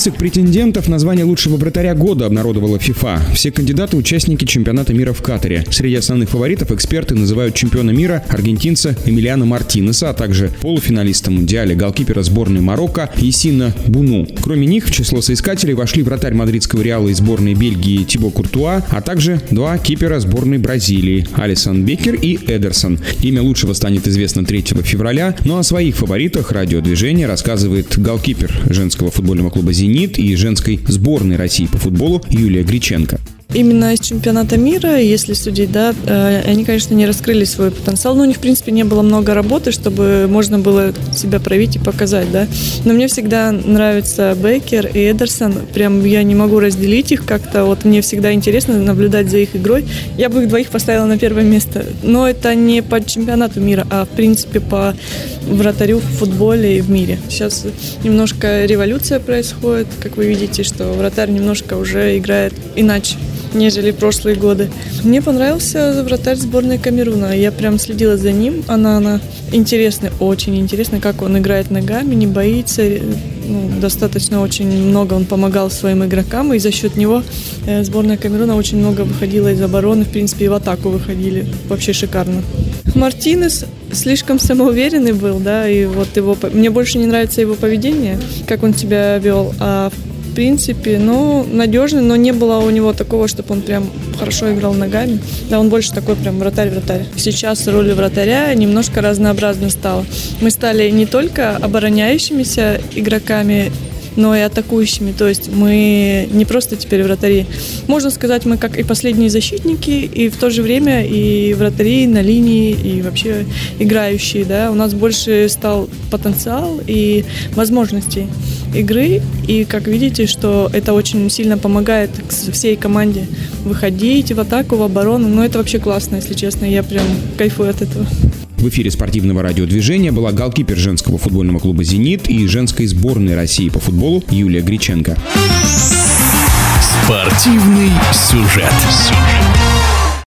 Список претендентов на звание лучшего вратаря года обнародовала ФИФА. Все кандидаты – участники чемпионата мира в Катаре. Среди основных фаворитов эксперты называют чемпиона мира аргентинца Эмилиана Мартинеса, а также полуфиналиста Мундиаля голкипера сборной Марокко Есина Буну. Кроме них в число соискателей вошли вратарь мадридского Реала и сборной Бельгии Тибо Куртуа, а также два кипера сборной Бразилии – Алисон Бекер и Эдерсон. Имя лучшего станет известно 3 февраля, но о своих фаворитах радиодвижения рассказывает голкипер женского футбольного клуба «Зенит» и женской сборной России по футболу Юлия Гриченко. Именно из чемпионата мира, если судить, да, э, они, конечно, не раскрыли свой потенциал. Но у них, в принципе, не было много работы, чтобы можно было себя проявить и показать, да. Но мне всегда нравится Бейкер и Эдерсон. Прям я не могу разделить их как-то. Вот мне всегда интересно наблюдать за их игрой. Я бы их двоих поставила на первое место. Но это не по чемпионату мира, а, в принципе, по вратарю в футболе и в мире. Сейчас немножко революция происходит. Как вы видите, что вратарь немножко уже играет иначе нежели прошлые годы. Мне понравился вратарь сборной Камеруна. Я прям следила за ним. Она, она интересная, очень интересная, как он играет ногами, не боится. Ну, достаточно очень много он помогал своим игрокам, и за счет него э, сборная Камеруна очень много выходила из обороны, в принципе, и в атаку выходили. Вообще шикарно. Мартинес слишком самоуверенный был, да, и вот его... Мне больше не нравится его поведение, как он себя вел, а принципе, ну, надежный, но не было у него такого, чтобы он прям хорошо играл ногами. Да, он больше такой прям вратарь-вратарь. Сейчас роль вратаря немножко разнообразно стала. Мы стали не только обороняющимися игроками, но и атакующими. То есть мы не просто теперь вратари. Можно сказать, мы как и последние защитники, и в то же время и вратари на линии, и вообще играющие. Да? У нас больше стал потенциал и возможностей игры. И как видите, что это очень сильно помогает всей команде выходить в атаку, в оборону. Но это вообще классно, если честно. Я прям кайфую от этого. В эфире спортивного радиодвижения была голкипер женского футбольного клуба «Зенит» и женской сборной России по футболу Юлия Гриченко. Спортивный сюжет.